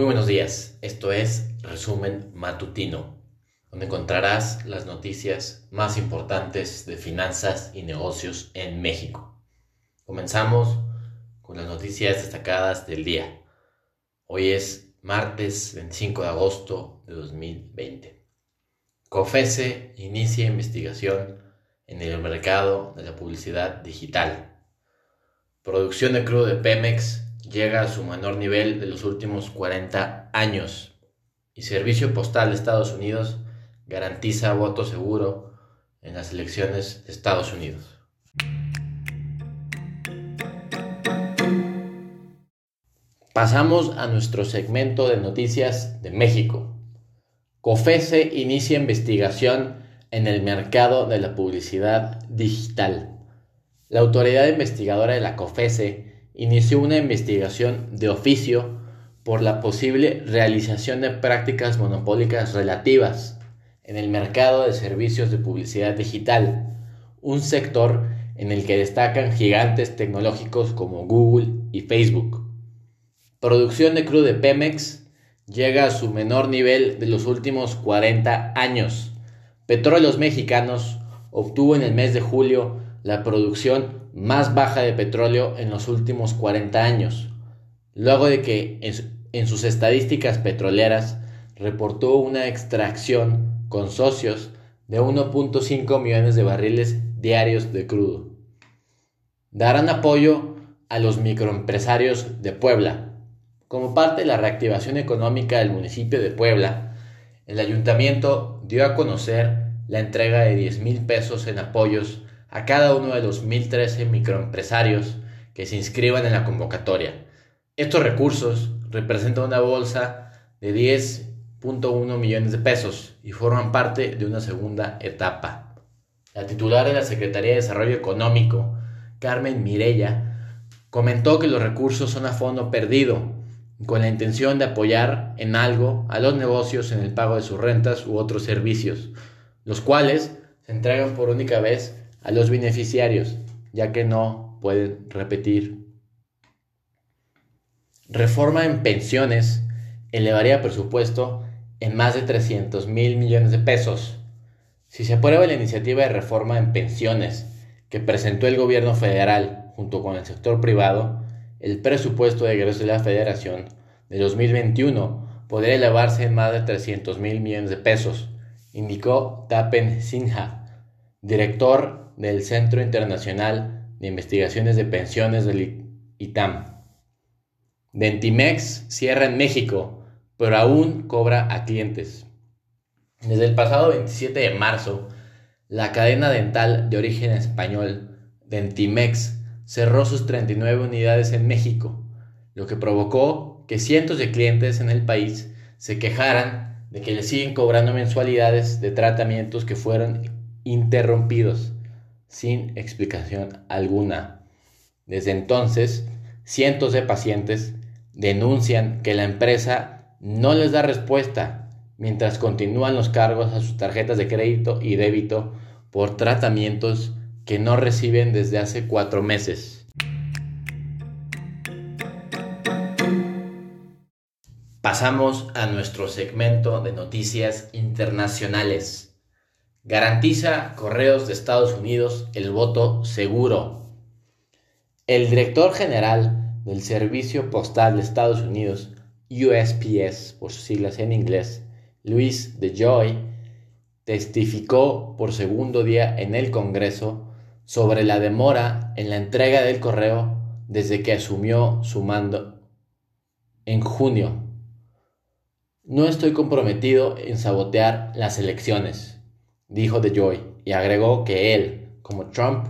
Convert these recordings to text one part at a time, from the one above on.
Muy buenos días, esto es Resumen Matutino, donde encontrarás las noticias más importantes de finanzas y negocios en México. Comenzamos con las noticias destacadas del día. Hoy es martes 25 de agosto de 2020. COFESE inicia investigación en el mercado de la publicidad digital. Producción de crudo de Pemex llega a su menor nivel de los últimos 40 años y Servicio Postal de Estados Unidos garantiza voto seguro en las elecciones de Estados Unidos. Pasamos a nuestro segmento de noticias de México. COFESE inicia investigación en el mercado de la publicidad digital. La autoridad investigadora de la COFESE inició una investigación de oficio por la posible realización de prácticas monopólicas relativas en el mercado de servicios de publicidad digital, un sector en el que destacan gigantes tecnológicos como Google y Facebook. Producción de crudo de Pemex llega a su menor nivel de los últimos 40 años. Petróleos Mexicanos obtuvo en el mes de julio la producción más baja de petróleo en los últimos 40 años, luego de que en, sus estadísticas petroleras reportó una extracción con socios de 1.5 millones de barriles diarios de crudo. Darán apoyo a los microempresarios de Puebla. Como parte de la reactivación económica del municipio de Puebla, el ayuntamiento dio a conocer la entrega de 10 mil pesos en apoyos a cada uno de los 1.013 microempresarios que se inscriban en la convocatoria. Estos recursos representan una bolsa de 10.1 millones de pesos y forman parte de una segunda etapa. La titular de la Secretaría de Desarrollo Económico, Carmen Mirella, comentó que los recursos son a fondo perdido, con la intención de apoyar en algo a los negocios en el pago de sus rentas u otros servicios, los cuales se entregan por única vez a los beneficiarios, ya que no pueden repetir. Reforma en pensiones elevaría presupuesto en más de 300 mil millones de pesos. Si se aprueba la iniciativa de reforma en pensiones que presentó el gobierno federal junto con el sector privado, el presupuesto de egresos de la federación de 2021 podría elevarse en más de 300 mil millones de pesos, indicó Tapen Sinha, director del Centro Internacional de Investigaciones de Pensiones del ITAM. Dentimex cierra en México, pero aún cobra a clientes. Desde el pasado 27 de marzo, la cadena dental de origen español, Dentimex, cerró sus 39 unidades en México, lo que provocó que cientos de clientes en el país se quejaran de que le siguen cobrando mensualidades de tratamientos que fueron interrumpidos sin explicación alguna. Desde entonces, cientos de pacientes denuncian que la empresa no les da respuesta mientras continúan los cargos a sus tarjetas de crédito y débito por tratamientos que no reciben desde hace cuatro meses. Pasamos a nuestro segmento de noticias internacionales. Garantiza Correos de Estados Unidos el voto seguro. El director general del Servicio Postal de Estados Unidos, USPS por sus siglas en inglés, Luis DeJoy, testificó por segundo día en el Congreso sobre la demora en la entrega del correo desde que asumió su mando en junio. No estoy comprometido en sabotear las elecciones dijo DeJoy, y agregó que él, como Trump,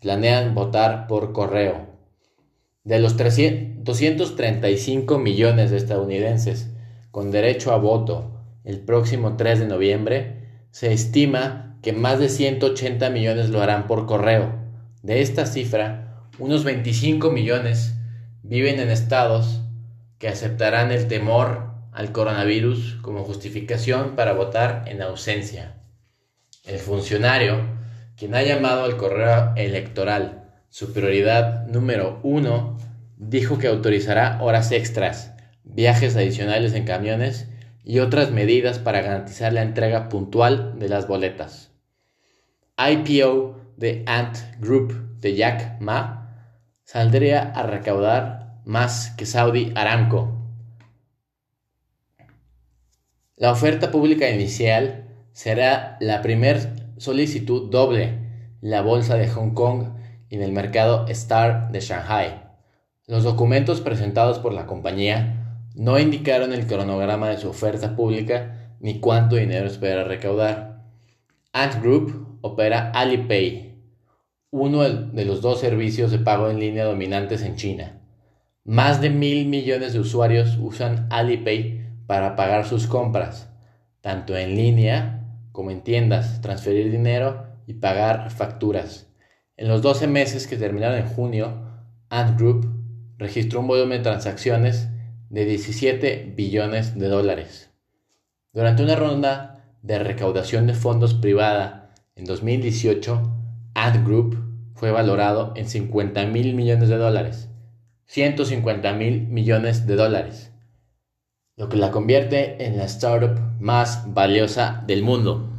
planean votar por correo. De los 235 millones de estadounidenses con derecho a voto el próximo 3 de noviembre, se estima que más de 180 millones lo harán por correo. De esta cifra, unos 25 millones viven en estados que aceptarán el temor al coronavirus como justificación para votar en ausencia. El funcionario, quien ha llamado al correo electoral su prioridad número uno, dijo que autorizará horas extras, viajes adicionales en camiones y otras medidas para garantizar la entrega puntual de las boletas. IPO de Ant Group de Jack Ma saldría a recaudar más que Saudi Aramco. La oferta pública inicial será la primer solicitud doble en la bolsa de Hong Kong y en el mercado Star de Shanghai. Los documentos presentados por la compañía no indicaron el cronograma de su oferta pública ni cuánto dinero espera recaudar. Ant Group opera Alipay, uno de los dos servicios de pago en línea dominantes en China. Más de mil millones de usuarios usan Alipay para pagar sus compras, tanto en línea como en tiendas, transferir dinero y pagar facturas. En los 12 meses que terminaron en junio, Ant Group registró un volumen de transacciones de 17 billones de dólares. Durante una ronda de recaudación de fondos privada en 2018, Ant Group fue valorado en 50 mil millones de dólares, 150 mil millones de dólares lo que la convierte en la startup más valiosa del mundo.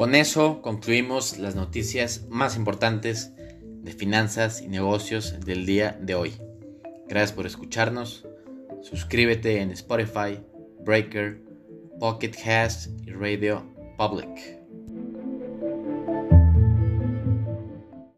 Con eso concluimos las noticias más importantes de finanzas y negocios del día de hoy. Gracias por escucharnos. Suscríbete en Spotify, Breaker, Pocket Cast y Radio Public.